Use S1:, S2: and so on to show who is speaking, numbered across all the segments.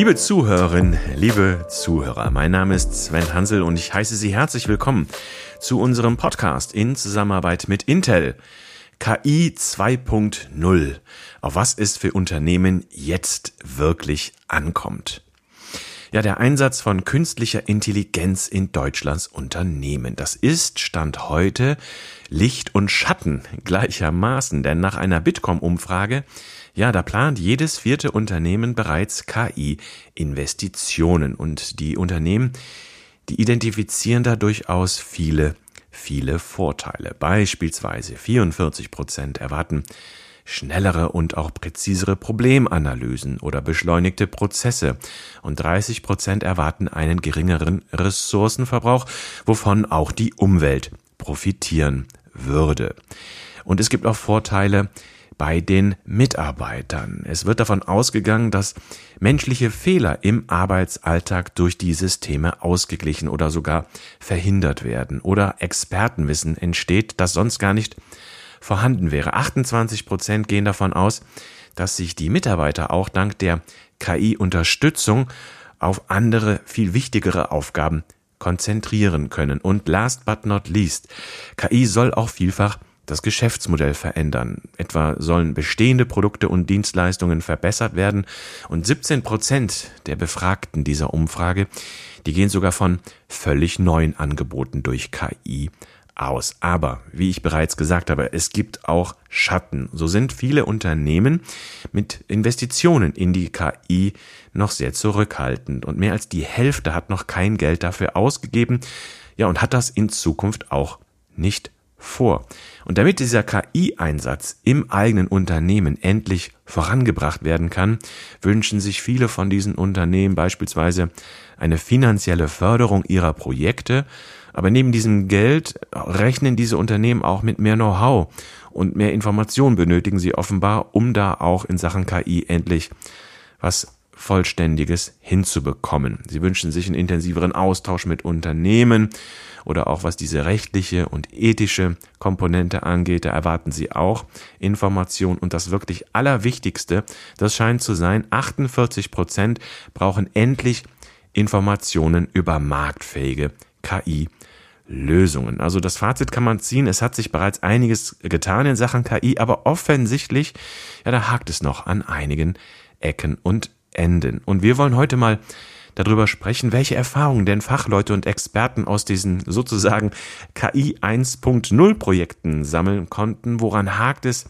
S1: Liebe Zuhörerinnen, liebe Zuhörer, mein Name ist Sven Hansel und ich heiße Sie herzlich willkommen zu unserem Podcast in Zusammenarbeit mit Intel. KI 2.0. Auf was es für Unternehmen jetzt wirklich ankommt. Ja, der Einsatz von künstlicher Intelligenz in Deutschlands Unternehmen. Das ist Stand heute Licht und Schatten gleichermaßen, denn nach einer Bitkom-Umfrage, ja, da plant jedes vierte Unternehmen bereits KI-Investitionen und die Unternehmen, die identifizieren da durchaus viele, viele Vorteile. Beispielsweise 44 Prozent erwarten schnellere und auch präzisere Problemanalysen oder beschleunigte Prozesse und 30 Prozent erwarten einen geringeren Ressourcenverbrauch, wovon auch die Umwelt profitieren würde. Und es gibt auch Vorteile bei den Mitarbeitern. Es wird davon ausgegangen, dass menschliche Fehler im Arbeitsalltag durch die Systeme ausgeglichen oder sogar verhindert werden oder Expertenwissen entsteht, das sonst gar nicht vorhanden wäre. 28 Prozent gehen davon aus, dass sich die Mitarbeiter auch dank der KI-Unterstützung auf andere, viel wichtigere Aufgaben konzentrieren können. Und last but not least, KI soll auch vielfach das Geschäftsmodell verändern. Etwa sollen bestehende Produkte und Dienstleistungen verbessert werden und 17 Prozent der Befragten dieser Umfrage, die gehen sogar von völlig neuen Angeboten durch KI aus. Aber, wie ich bereits gesagt habe, es gibt auch Schatten. So sind viele Unternehmen mit Investitionen in die KI noch sehr zurückhaltend und mehr als die Hälfte hat noch kein Geld dafür ausgegeben, ja, und hat das in Zukunft auch nicht vor. Und damit dieser KI-Einsatz im eigenen Unternehmen endlich vorangebracht werden kann, wünschen sich viele von diesen Unternehmen beispielsweise eine finanzielle Förderung ihrer Projekte aber neben diesem Geld rechnen diese Unternehmen auch mit mehr Know-how und mehr Informationen benötigen sie offenbar, um da auch in Sachen KI endlich was Vollständiges hinzubekommen. Sie wünschen sich einen intensiveren Austausch mit Unternehmen oder auch was diese rechtliche und ethische Komponente angeht, da erwarten sie auch Informationen und das wirklich Allerwichtigste, das scheint zu sein, 48 Prozent brauchen endlich Informationen über marktfähige KI Lösungen. Also das Fazit kann man ziehen, es hat sich bereits einiges getan in Sachen KI, aber offensichtlich, ja, da hakt es noch an einigen Ecken und Enden. Und wir wollen heute mal darüber sprechen, welche Erfahrungen denn Fachleute und Experten aus diesen sozusagen KI 1.0 Projekten sammeln konnten. Woran hakt es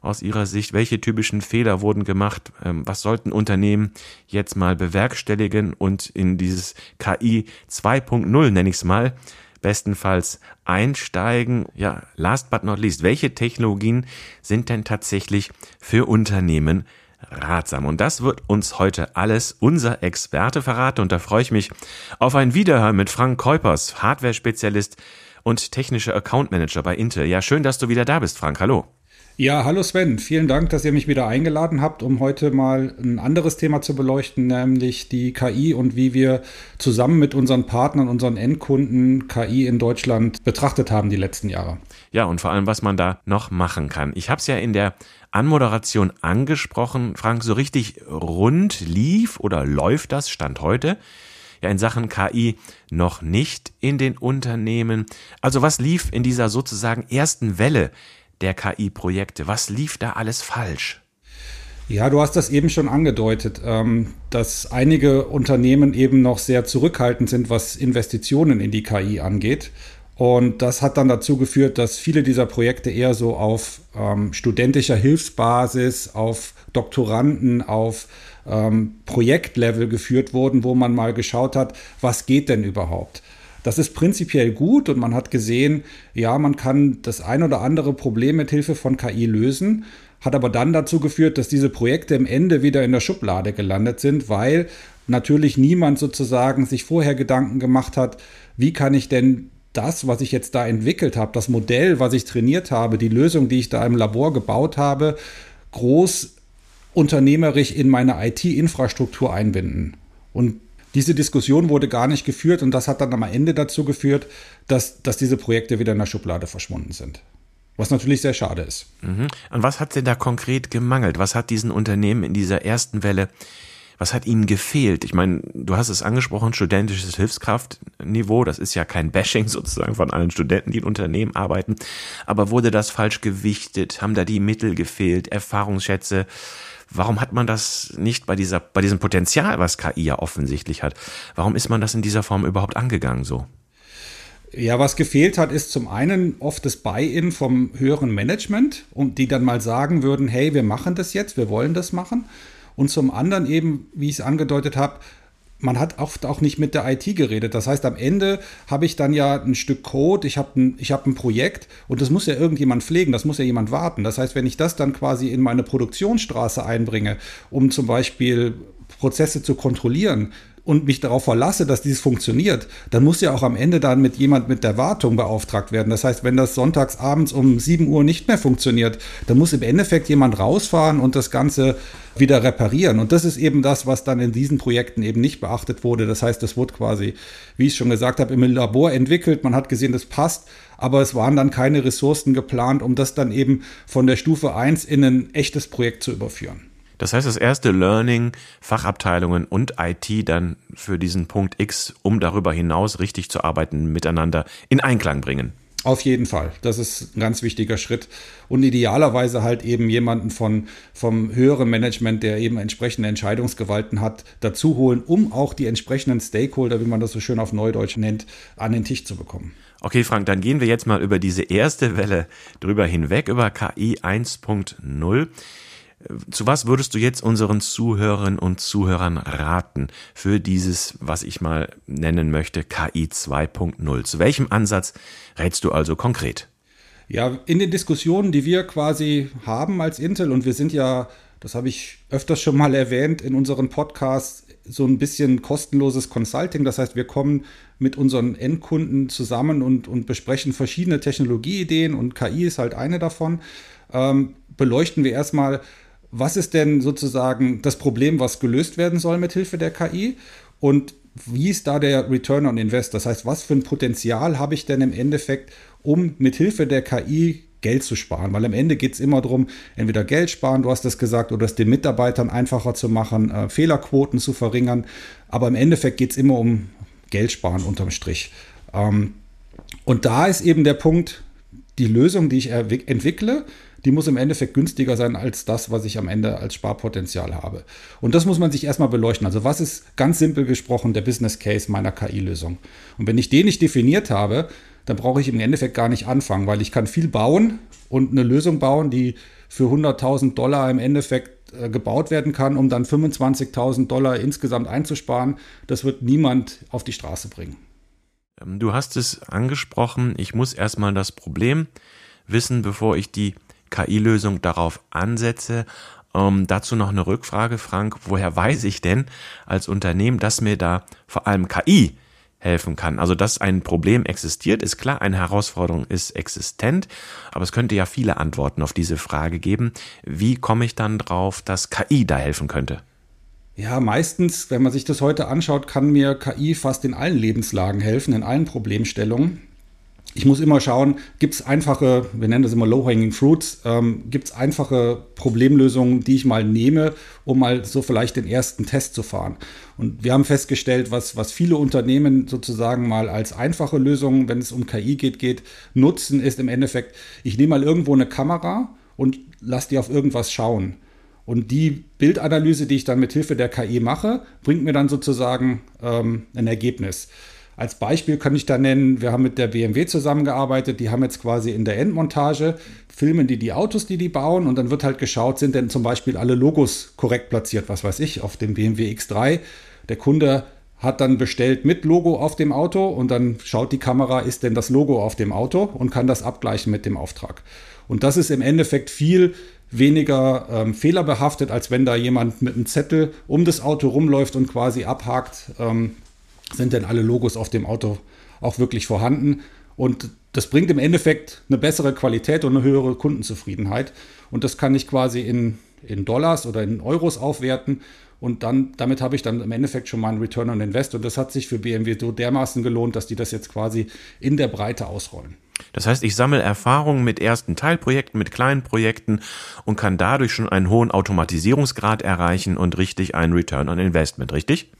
S1: aus Ihrer Sicht? Welche typischen Fehler wurden gemacht? Ähm, was sollten Unternehmen jetzt mal bewerkstelligen und in dieses KI 2.0 nenne ich es mal bestenfalls einsteigen. Ja, last but not least, welche Technologien sind denn tatsächlich für Unternehmen ratsam? Und das wird uns heute alles unser Experte verraten. Und da freue ich mich auf ein Wiederhören mit Frank Keupers, Hardware-Spezialist und technischer Account Manager bei Intel. Ja, schön, dass du wieder da bist, Frank. Hallo.
S2: Ja, hallo Sven. Vielen Dank, dass ihr mich wieder eingeladen habt, um heute mal ein anderes Thema zu beleuchten, nämlich die KI und wie wir zusammen mit unseren Partnern, unseren Endkunden KI in Deutschland betrachtet haben die letzten Jahre.
S1: Ja, und vor allem, was man da noch machen kann. Ich habe es ja in der Anmoderation angesprochen. Frank, so richtig rund lief oder läuft das Stand heute? ja in Sachen KI noch nicht in den Unternehmen. Also was lief in dieser sozusagen ersten Welle der KI-Projekte? Was lief da alles falsch?
S2: Ja, du hast das eben schon angedeutet, ähm, dass einige Unternehmen eben noch sehr zurückhaltend sind, was Investitionen in die KI angeht. Und das hat dann dazu geführt, dass viele dieser Projekte eher so auf ähm, studentischer Hilfsbasis, auf Doktoranden, auf ähm, Projektlevel geführt wurden, wo man mal geschaut hat, was geht denn überhaupt. Das ist prinzipiell gut und man hat gesehen, ja, man kann das ein oder andere Problem mit Hilfe von KI lösen, hat aber dann dazu geführt, dass diese Projekte im Ende wieder in der Schublade gelandet sind, weil natürlich niemand sozusagen sich vorher Gedanken gemacht hat, wie kann ich denn das, was ich jetzt da entwickelt habe, das Modell, was ich trainiert habe, die Lösung, die ich da im Labor gebaut habe, groß unternehmerisch in meine IT-Infrastruktur einbinden. Und diese Diskussion wurde gar nicht geführt und das hat dann am Ende dazu geführt, dass, dass diese Projekte wieder in der Schublade verschwunden sind. Was natürlich sehr schade ist.
S1: Mhm. Und was hat denn da konkret gemangelt? Was hat diesen Unternehmen in dieser ersten Welle, Was hat Ihnen gefehlt? Ich meine, du hast es angesprochen, studentisches Hilfskraftniveau, das ist ja kein Bashing sozusagen von allen Studenten, die in Unternehmen arbeiten, aber wurde das falsch gewichtet? Haben da die Mittel gefehlt, Erfahrungsschätze? Warum hat man das nicht bei dieser, bei diesem Potenzial, was KI ja offensichtlich hat? Warum ist man das in dieser Form überhaupt angegangen so?
S2: Ja, was gefehlt hat, ist zum einen oft das Buy-in vom höheren Management, und die dann mal sagen würden, hey, wir machen das jetzt, wir wollen das machen. Und zum anderen eben, wie ich es angedeutet habe, man hat oft auch nicht mit der IT geredet. Das heißt, am Ende habe ich dann ja ein Stück Code, ich habe ein, hab ein Projekt und das muss ja irgendjemand pflegen, das muss ja jemand warten. Das heißt, wenn ich das dann quasi in meine Produktionsstraße einbringe, um zum Beispiel Prozesse zu kontrollieren, und mich darauf verlasse, dass dieses funktioniert, dann muss ja auch am Ende dann mit jemand mit der Wartung beauftragt werden. Das heißt, wenn das sonntags abends um 7 Uhr nicht mehr funktioniert, dann muss im Endeffekt jemand rausfahren und das Ganze wieder reparieren. Und das ist eben das, was dann in diesen Projekten eben nicht beachtet wurde. Das heißt, das wurde quasi, wie ich schon gesagt habe, im Labor entwickelt. Man hat gesehen, das passt, aber es waren dann keine Ressourcen geplant, um das dann eben von der Stufe 1 in ein echtes Projekt zu überführen.
S1: Das heißt, das erste Learning, Fachabteilungen und IT dann für diesen Punkt X, um darüber hinaus richtig zu arbeiten, miteinander in Einklang bringen.
S2: Auf jeden Fall. Das ist ein ganz wichtiger Schritt. Und idealerweise halt eben jemanden von, vom höheren Management, der eben entsprechende Entscheidungsgewalten hat, dazu holen, um auch die entsprechenden Stakeholder, wie man das so schön auf Neudeutsch nennt, an den Tisch zu bekommen.
S1: Okay, Frank, dann gehen wir jetzt mal über diese erste Welle drüber hinweg, über KI 1.0. Zu was würdest du jetzt unseren Zuhörerinnen und Zuhörern raten für dieses, was ich mal nennen möchte, KI 2.0? Zu welchem Ansatz rätst du also konkret?
S2: Ja, in den Diskussionen, die wir quasi haben als Intel, und wir sind ja, das habe ich öfters schon mal erwähnt, in unseren Podcasts so ein bisschen kostenloses Consulting. Das heißt, wir kommen mit unseren Endkunden zusammen und, und besprechen verschiedene Technologieideen und KI ist halt eine davon. Ähm, beleuchten wir erstmal, was ist denn sozusagen das Problem, was gelöst werden soll mit Hilfe der KI und wie ist da der Return on Invest? Das heißt, was für ein Potenzial habe ich denn im Endeffekt, um mit Hilfe der KI Geld zu sparen? Weil am Ende geht es immer darum, entweder Geld sparen, du hast es gesagt, oder es den Mitarbeitern einfacher zu machen, äh, Fehlerquoten zu verringern. Aber im Endeffekt geht es immer um Geld sparen unterm Strich. Ähm, und da ist eben der Punkt, die Lösung, die ich entwickle, die muss im Endeffekt günstiger sein als das, was ich am Ende als Sparpotenzial habe. Und das muss man sich erstmal beleuchten. Also was ist ganz simpel gesprochen der Business Case meiner KI-Lösung? Und wenn ich den nicht definiert habe, dann brauche ich im Endeffekt gar nicht anfangen, weil ich kann viel bauen und eine Lösung bauen, die für 100.000 Dollar im Endeffekt äh, gebaut werden kann, um dann 25.000 Dollar insgesamt einzusparen. Das wird niemand auf die Straße bringen.
S1: Ähm, du hast es angesprochen, ich muss erstmal das Problem wissen, bevor ich die KI-Lösung darauf ansetze. Ähm, dazu noch eine Rückfrage, Frank. Woher weiß ich denn als Unternehmen, dass mir da vor allem KI helfen kann? Also, dass ein Problem existiert, ist klar, eine Herausforderung ist existent, aber es könnte ja viele Antworten auf diese Frage geben. Wie komme ich dann drauf, dass KI da helfen könnte?
S2: Ja, meistens, wenn man sich das heute anschaut, kann mir KI fast in allen Lebenslagen helfen, in allen Problemstellungen ich muss immer schauen, gibt es einfache, wir nennen das immer Low-Hanging Fruits, ähm, gibt es einfache Problemlösungen, die ich mal nehme, um mal so vielleicht den ersten Test zu fahren. Und wir haben festgestellt, was, was viele Unternehmen sozusagen mal als einfache Lösung, wenn es um KI geht, geht, nutzen, ist im Endeffekt, ich nehme mal irgendwo eine Kamera und lasse die auf irgendwas schauen. Und die Bildanalyse, die ich dann mit Hilfe der KI mache, bringt mir dann sozusagen ähm, ein Ergebnis. Als Beispiel kann ich da nennen, wir haben mit der BMW zusammengearbeitet, die haben jetzt quasi in der Endmontage, filmen die die Autos, die die bauen und dann wird halt geschaut, sind denn zum Beispiel alle Logos korrekt platziert, was weiß ich, auf dem BMW X3. Der Kunde hat dann bestellt mit Logo auf dem Auto und dann schaut die Kamera, ist denn das Logo auf dem Auto und kann das abgleichen mit dem Auftrag. Und das ist im Endeffekt viel weniger ähm, fehlerbehaftet, als wenn da jemand mit einem Zettel um das Auto rumläuft und quasi abhakt, ähm, sind denn alle Logos auf dem Auto auch wirklich vorhanden. Und das bringt im Endeffekt eine bessere Qualität und eine höhere Kundenzufriedenheit. Und das kann ich quasi in, in Dollars oder in Euros aufwerten. Und dann, damit habe ich dann im Endeffekt schon mal einen Return on Invest. Und das hat sich für BMW so dermaßen gelohnt, dass die das jetzt quasi in der Breite ausrollen.
S1: Das heißt, ich sammle Erfahrungen mit ersten Teilprojekten, mit kleinen Projekten und kann dadurch schon einen hohen Automatisierungsgrad erreichen und richtig einen Return on Investment, richtig?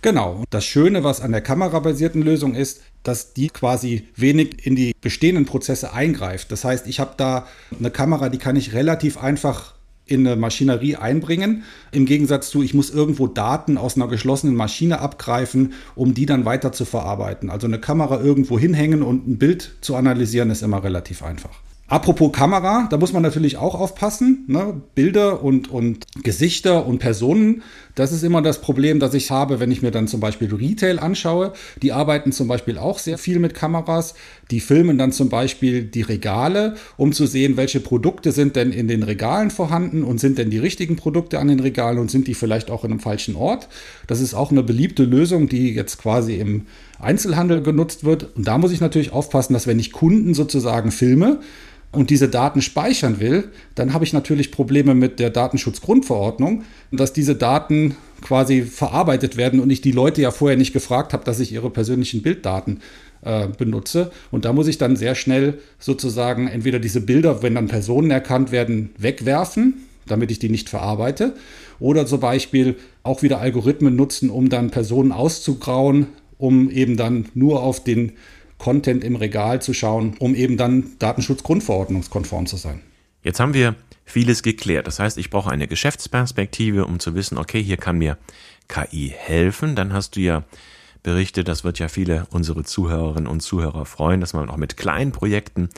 S2: Genau. Das Schöne, was an der kamerabasierten Lösung ist, dass die quasi wenig in die bestehenden Prozesse eingreift. Das heißt, ich habe da eine Kamera, die kann ich relativ einfach in eine Maschinerie einbringen. Im Gegensatz zu, ich muss irgendwo Daten aus einer geschlossenen Maschine abgreifen, um die dann weiter zu verarbeiten. Also eine Kamera irgendwo hinhängen und ein Bild zu analysieren, ist immer relativ einfach. Apropos Kamera, da muss man natürlich auch aufpassen. Ne? Bilder und, und Gesichter und Personen, das ist immer das Problem, das ich habe, wenn ich mir dann zum Beispiel Retail anschaue. Die arbeiten zum Beispiel auch sehr viel mit Kameras. Die filmen dann zum Beispiel die Regale, um zu sehen, welche Produkte sind denn in den Regalen vorhanden und sind denn die richtigen Produkte an den Regalen und sind die vielleicht auch in einem falschen Ort. Das ist auch eine beliebte Lösung, die jetzt quasi im Einzelhandel genutzt wird. Und da muss ich natürlich aufpassen, dass wenn ich Kunden sozusagen filme, und diese Daten speichern will, dann habe ich natürlich Probleme mit der Datenschutzgrundverordnung, dass diese Daten quasi verarbeitet werden und ich die Leute ja vorher nicht gefragt habe, dass ich ihre persönlichen Bilddaten äh, benutze. Und da muss ich dann sehr schnell sozusagen entweder diese Bilder, wenn dann Personen erkannt werden, wegwerfen, damit ich die nicht verarbeite, oder zum Beispiel auch wieder Algorithmen nutzen, um dann Personen auszugrauen, um eben dann nur auf den Content im Regal zu schauen, um eben dann datenschutzgrundverordnungskonform zu sein.
S1: Jetzt haben wir vieles geklärt. Das heißt, ich brauche eine Geschäftsperspektive, um zu wissen, okay, hier kann mir KI helfen. Dann hast du ja berichtet, das wird ja viele unsere Zuhörerinnen und Zuhörer freuen, dass man auch mit kleinen Projekten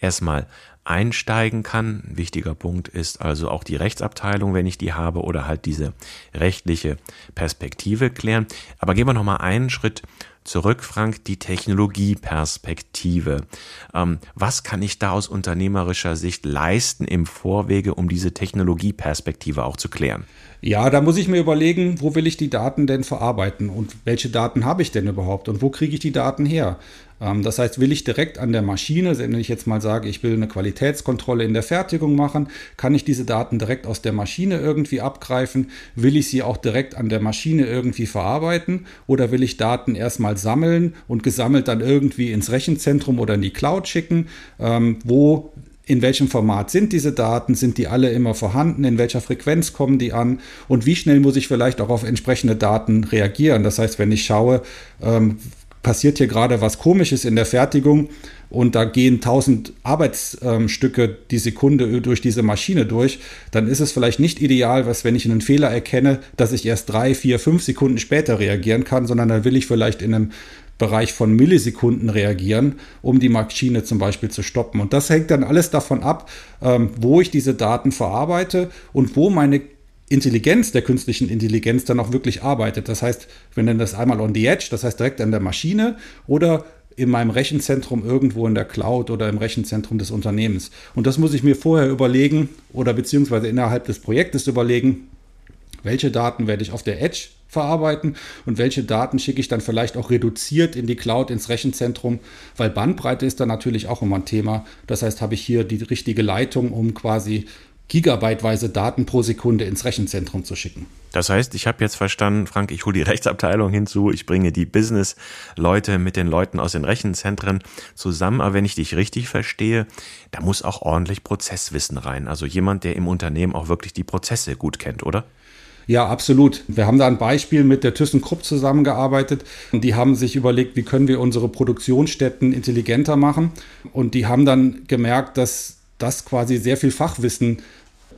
S1: erstmal einsteigen kann. Ein wichtiger Punkt ist also auch die Rechtsabteilung, wenn ich die habe, oder halt diese rechtliche Perspektive klären. Aber gehen wir noch mal einen Schritt zurück, Frank, die Technologieperspektive. Ähm, was kann ich da aus unternehmerischer Sicht leisten im Vorwege, um diese Technologieperspektive auch zu klären?
S2: Ja, da muss ich mir überlegen, wo will ich die Daten denn verarbeiten und welche Daten habe ich denn überhaupt und wo kriege ich die Daten her? Ähm, das heißt, will ich direkt an der Maschine, wenn ich jetzt mal sage, ich will eine Qualitätskontrolle in der Fertigung machen, kann ich diese Daten direkt aus der Maschine irgendwie abgreifen? Will ich sie auch direkt an der Maschine irgendwie verarbeiten oder will ich Daten erstmal sammeln und gesammelt dann irgendwie ins Rechenzentrum oder in die Cloud schicken? Ähm, wo in welchem Format sind diese Daten, sind die alle immer vorhanden, in welcher Frequenz kommen die an und wie schnell muss ich vielleicht auch auf entsprechende Daten reagieren. Das heißt, wenn ich schaue, ähm, passiert hier gerade was Komisches in der Fertigung und da gehen 1000 Arbeitsstücke die Sekunde durch diese Maschine durch, dann ist es vielleicht nicht ideal, was wenn ich einen Fehler erkenne, dass ich erst drei, vier, fünf Sekunden später reagieren kann, sondern da will ich vielleicht in einem Bereich von Millisekunden reagieren, um die Maschine zum Beispiel zu stoppen. Und das hängt dann alles davon ab, ähm, wo ich diese Daten verarbeite und wo meine Intelligenz der künstlichen Intelligenz dann auch wirklich arbeitet. Das heißt, wir nennen das einmal on the edge, das heißt direkt an der Maschine oder in meinem Rechenzentrum irgendwo in der Cloud oder im Rechenzentrum des Unternehmens. Und das muss ich mir vorher überlegen oder beziehungsweise innerhalb des Projektes überlegen, welche Daten werde ich auf der Edge verarbeiten und welche Daten schicke ich dann vielleicht auch reduziert in die Cloud, ins Rechenzentrum, weil Bandbreite ist dann natürlich auch immer ein Thema. Das heißt, habe ich hier die richtige Leitung, um quasi gigabyteweise Daten pro Sekunde ins Rechenzentrum zu schicken.
S1: Das heißt, ich habe jetzt verstanden, Frank, ich hole die Rechtsabteilung hinzu, ich bringe die Business-Leute mit den Leuten aus den Rechenzentren zusammen, aber wenn ich dich richtig verstehe, da muss auch ordentlich Prozesswissen rein. Also jemand, der im Unternehmen auch wirklich die Prozesse gut kennt, oder?
S2: Ja, absolut. Wir haben da ein Beispiel mit der ThyssenKrupp zusammengearbeitet. Und die haben sich überlegt, wie können wir unsere Produktionsstätten intelligenter machen. Und die haben dann gemerkt, dass das quasi sehr viel Fachwissen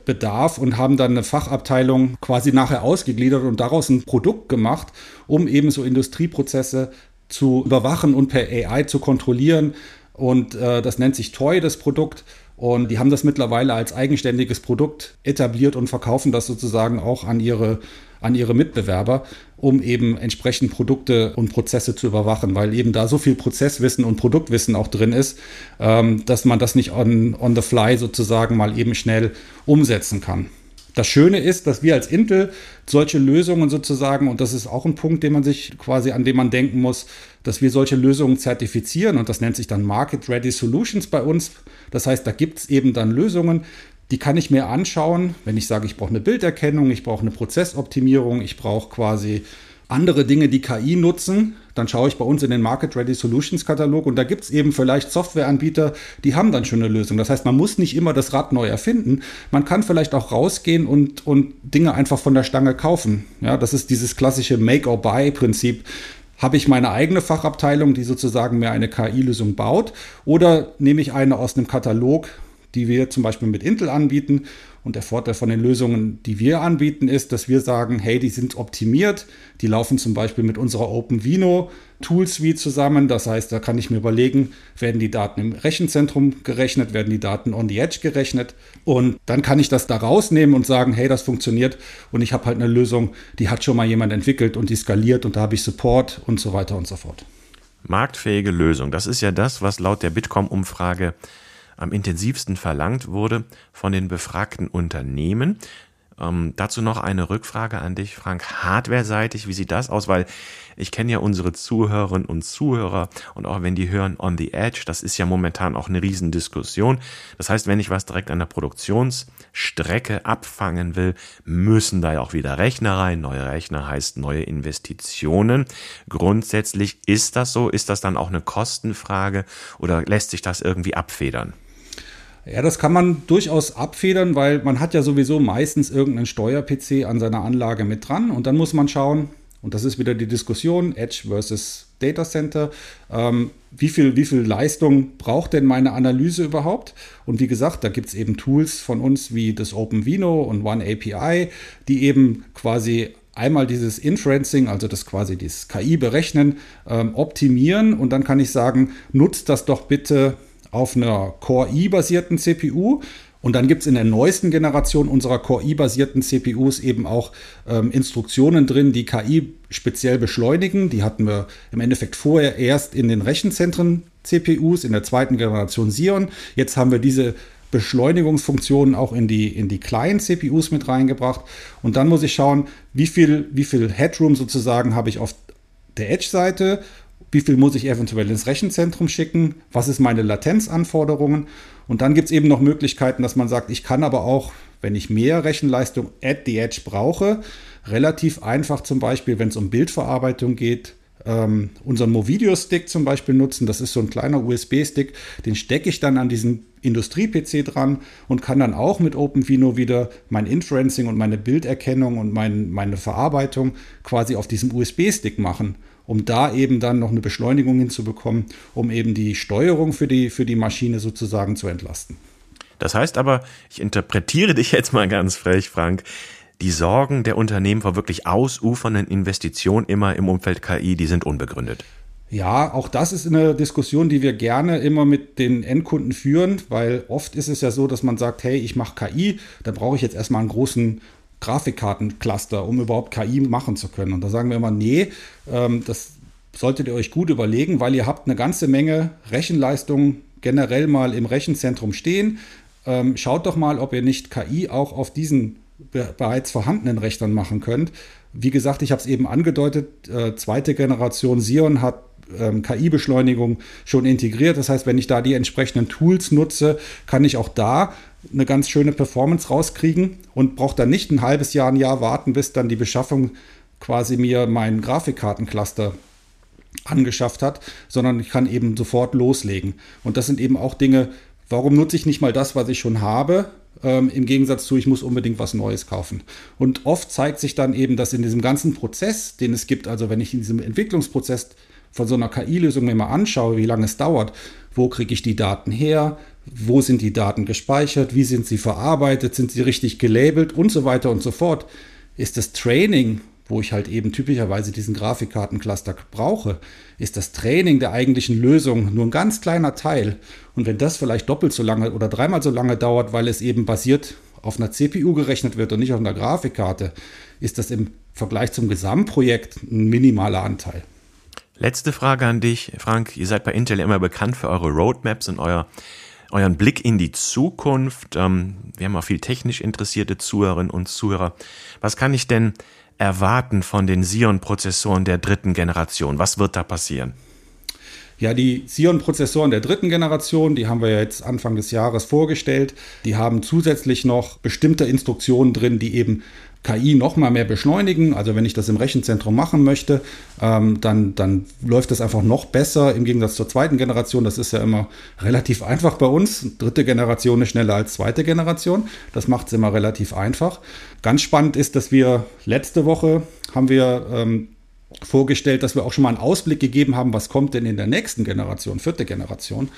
S2: bedarf und haben dann eine Fachabteilung quasi nachher ausgegliedert und daraus ein Produkt gemacht, um eben so Industrieprozesse zu überwachen und per AI zu kontrollieren. Und äh, das nennt sich Toy, das Produkt. Und die haben das mittlerweile als eigenständiges Produkt etabliert und verkaufen das sozusagen auch an ihre, an ihre Mitbewerber, um eben entsprechend Produkte und Prozesse zu überwachen, weil eben da so viel Prozesswissen und Produktwissen auch drin ist, ähm, dass man das nicht on, on the fly sozusagen mal eben schnell umsetzen kann. Das Schöne ist, dass wir als Intel solche Lösungen sozusagen, und das ist auch ein Punkt, den man sich quasi, an dem man denken muss, dass wir solche Lösungen zertifizieren und das nennt sich dann Market Ready Solutions bei uns. Das heißt, da gibt es eben dann Lösungen, die kann ich mir anschauen, wenn ich sage, ich brauche eine Bilderkennung, ich brauche eine Prozessoptimierung, ich brauche quasi andere Dinge, die KI nutzen, dann schaue ich bei uns in den Market Ready Solutions Katalog und da gibt es eben vielleicht Softwareanbieter, die haben dann schon eine Lösung. Das heißt, man muss nicht immer das Rad neu erfinden. Man kann vielleicht auch rausgehen und, und Dinge einfach von der Stange kaufen. Ja, das ist dieses klassische Make-or-Buy-Prinzip. Habe ich meine eigene Fachabteilung, die sozusagen mir eine KI-Lösung baut, oder nehme ich eine aus einem Katalog, die wir zum Beispiel mit Intel anbieten. Und der Vorteil von den Lösungen, die wir anbieten, ist, dass wir sagen, hey, die sind optimiert. Die laufen zum Beispiel mit unserer OpenVino Tool Suite zusammen. Das heißt, da kann ich mir überlegen, werden die Daten im Rechenzentrum gerechnet, werden die Daten on the edge gerechnet. Und dann kann ich das da rausnehmen und sagen, hey, das funktioniert. Und ich habe halt eine Lösung, die hat schon mal jemand entwickelt und die skaliert und da habe ich Support und so weiter und so fort.
S1: Marktfähige Lösung. Das ist ja das, was laut der Bitkom-Umfrage am intensivsten verlangt wurde von den befragten Unternehmen. Ähm, dazu noch eine Rückfrage an dich, Frank. Hardware-seitig, wie sieht das aus? Weil ich kenne ja unsere Zuhörerinnen und Zuhörer und auch wenn die hören on the edge, das ist ja momentan auch eine Riesendiskussion. Das heißt, wenn ich was direkt an der Produktionsstrecke abfangen will, müssen da ja auch wieder Rechner rein. Neue Rechner heißt neue Investitionen. Grundsätzlich ist das so. Ist das dann auch eine Kostenfrage oder lässt sich das irgendwie abfedern?
S2: Ja, das kann man durchaus abfedern, weil man hat ja sowieso meistens irgendeinen Steuer-PC an seiner Anlage mit dran und dann muss man schauen, und das ist wieder die Diskussion, Edge versus Data Center, ähm, wie, viel, wie viel Leistung braucht denn meine Analyse überhaupt? Und wie gesagt, da gibt es eben Tools von uns wie das OpenVino und One API, die eben quasi einmal dieses Inferencing, also das quasi dieses KI berechnen, ähm, optimieren und dann kann ich sagen, nutzt das doch bitte auf einer Core i-basierten CPU. Und dann gibt es in der neuesten Generation unserer Core i-basierten CPUs eben auch ähm, Instruktionen drin, die KI speziell beschleunigen. Die hatten wir im Endeffekt vorher erst in den Rechenzentren CPUs, in der zweiten Generation Xeon. Jetzt haben wir diese Beschleunigungsfunktionen auch in die, in die kleinen CPUs mit reingebracht. Und dann muss ich schauen, wie viel, wie viel Headroom sozusagen habe ich auf der Edge-Seite wie viel muss ich eventuell ins Rechenzentrum schicken, was ist meine Latenzanforderungen. Und dann gibt es eben noch Möglichkeiten, dass man sagt, ich kann aber auch, wenn ich mehr Rechenleistung at the edge brauche, relativ einfach zum Beispiel, wenn es um Bildverarbeitung geht, ähm, unseren Movideo-Stick zum Beispiel nutzen. Das ist so ein kleiner USB-Stick, den stecke ich dann an diesen Industrie-PC dran und kann dann auch mit OpenVino wieder mein Inferencing und meine Bilderkennung und mein, meine Verarbeitung quasi auf diesem USB-Stick machen um da eben dann noch eine Beschleunigung hinzubekommen, um eben die Steuerung für die, für die Maschine sozusagen zu entlasten.
S1: Das heißt aber, ich interpretiere dich jetzt mal ganz frech, Frank, die Sorgen der Unternehmen vor wirklich ausufernden Investitionen immer im Umfeld KI, die sind unbegründet.
S2: Ja, auch das ist eine Diskussion, die wir gerne immer mit den Endkunden führen, weil oft ist es ja so, dass man sagt, hey, ich mache KI, da brauche ich jetzt erstmal einen großen Grafikkartencluster, um überhaupt KI machen zu können. Und da sagen wir immer, nee, ähm, das solltet ihr euch gut überlegen, weil ihr habt eine ganze Menge Rechenleistung generell mal im Rechenzentrum stehen. Ähm, schaut doch mal, ob ihr nicht KI auch auf diesen bereits vorhandenen Rechnern machen könnt. Wie gesagt, ich habe es eben angedeutet, äh, zweite Generation Xeon hat ähm, KI-Beschleunigung schon integriert. Das heißt, wenn ich da die entsprechenden Tools nutze, kann ich auch da eine ganz schöne Performance rauskriegen und brauche dann nicht ein halbes Jahr, ein Jahr warten, bis dann die Beschaffung quasi mir meinen Grafikkartencluster angeschafft hat, sondern ich kann eben sofort loslegen. Und das sind eben auch Dinge, warum nutze ich nicht mal das, was ich schon habe, ähm, im Gegensatz zu, ich muss unbedingt was Neues kaufen. Und oft zeigt sich dann eben, dass in diesem ganzen Prozess, den es gibt, also wenn ich in diesem Entwicklungsprozess von so einer KI-Lösung mir mal anschaue, wie lange es dauert, wo kriege ich die Daten her, wo sind die Daten gespeichert, wie sind sie verarbeitet, sind sie richtig gelabelt und so weiter und so fort, ist das Training, wo ich halt eben typischerweise diesen Grafikkartencluster brauche, ist das Training der eigentlichen Lösung nur ein ganz kleiner Teil. Und wenn das vielleicht doppelt so lange oder dreimal so lange dauert, weil es eben basiert auf einer CPU gerechnet wird und nicht auf einer Grafikkarte, ist das im Vergleich zum Gesamtprojekt ein minimaler Anteil.
S1: Letzte Frage an dich, Frank. Ihr seid bei Intel immer bekannt für eure Roadmaps und euer, euren Blick in die Zukunft. Ähm, wir haben auch viel technisch interessierte Zuhörerinnen und Zuhörer. Was kann ich denn erwarten von den Xeon-Prozessoren der dritten Generation? Was wird da passieren?
S2: Ja, die Xeon-Prozessoren der dritten Generation, die haben wir jetzt Anfang des Jahres vorgestellt. Die haben zusätzlich noch bestimmte Instruktionen drin, die eben KI noch mal mehr beschleunigen. Also wenn ich das im Rechenzentrum machen möchte, ähm, dann, dann läuft das einfach noch besser im Gegensatz zur zweiten Generation. Das ist ja immer relativ einfach bei uns. Dritte Generation ist schneller als zweite Generation. Das macht es immer relativ einfach. Ganz spannend ist, dass wir letzte Woche haben wir ähm, vorgestellt, dass wir auch schon mal einen Ausblick gegeben haben, was kommt denn in der nächsten Generation, vierte Generation.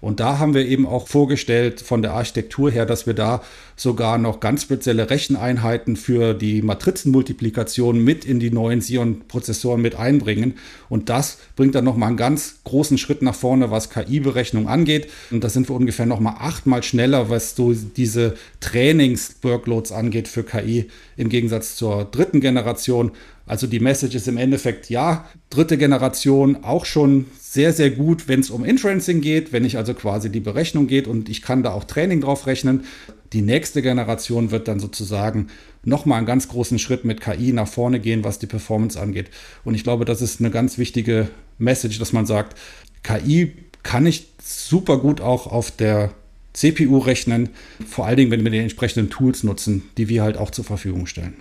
S2: Und da haben wir eben auch vorgestellt von der Architektur her, dass wir da sogar noch ganz spezielle Recheneinheiten für die Matrizenmultiplikation mit in die neuen Xeon-Prozessoren mit einbringen. Und das bringt dann nochmal einen ganz großen Schritt nach vorne, was KI-Berechnung angeht. Und da sind wir ungefähr nochmal achtmal schneller, was so diese Trainings-Workloads angeht für KI im Gegensatz zur dritten Generation. Also die Message ist im Endeffekt, ja, dritte Generation auch schon sehr, sehr gut, wenn es um Inferencing geht, wenn ich also quasi die Berechnung geht und ich kann da auch Training drauf rechnen. Die nächste Generation wird dann sozusagen nochmal einen ganz großen Schritt mit KI nach vorne gehen, was die Performance angeht. Und ich glaube, das ist eine ganz wichtige Message, dass man sagt, KI kann ich super gut auch auf der CPU rechnen, vor allen Dingen, wenn wir die entsprechenden Tools nutzen, die wir halt auch zur Verfügung stellen.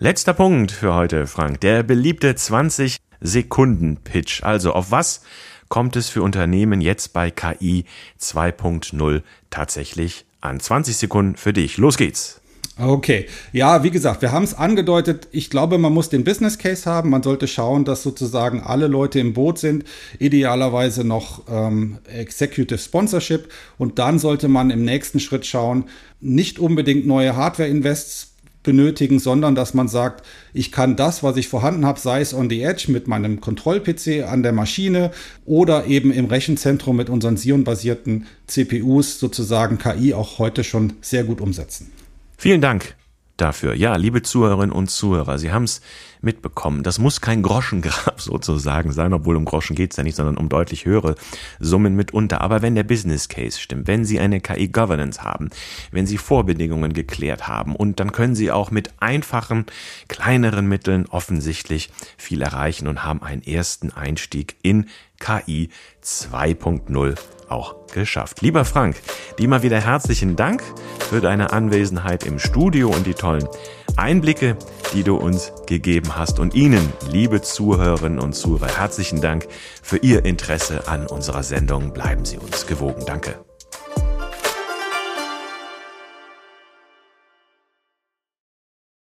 S1: Letzter Punkt für heute, Frank. Der beliebte 20 Sekunden Pitch. Also auf was kommt es für Unternehmen jetzt bei KI 2.0 tatsächlich an? 20 Sekunden für dich. Los geht's.
S2: Okay, ja, wie gesagt, wir haben es angedeutet. Ich glaube, man muss den Business Case haben. Man sollte schauen, dass sozusagen alle Leute im Boot sind. Idealerweise noch ähm, Executive Sponsorship. Und dann sollte man im nächsten Schritt schauen, nicht unbedingt neue Hardware-Invests benötigen, sondern dass man sagt, ich kann das, was ich vorhanden habe, sei es on the edge mit meinem Kontroll-PC an der Maschine oder eben im Rechenzentrum mit unseren Xeon-basierten CPUs sozusagen KI auch heute schon sehr gut umsetzen.
S1: Vielen Dank dafür. Ja, liebe Zuhörerinnen und Zuhörer, Sie haben es mitbekommen. Das muss kein Groschengrab sozusagen sein, obwohl um Groschen geht es ja nicht, sondern um deutlich höhere Summen mitunter. Aber wenn der Business Case stimmt, wenn Sie eine KI-Governance haben, wenn Sie Vorbedingungen geklärt haben und dann können Sie auch mit einfachen, kleineren Mitteln offensichtlich viel erreichen und haben einen ersten Einstieg in KI 2.0 auch geschafft. Lieber Frank, dir mal wieder herzlichen Dank für deine Anwesenheit im Studio und die tollen Einblicke, die du uns gegeben hast. Und Ihnen, liebe Zuhörerinnen und Zuhörer, herzlichen Dank für Ihr Interesse an unserer Sendung. Bleiben Sie uns gewogen. Danke.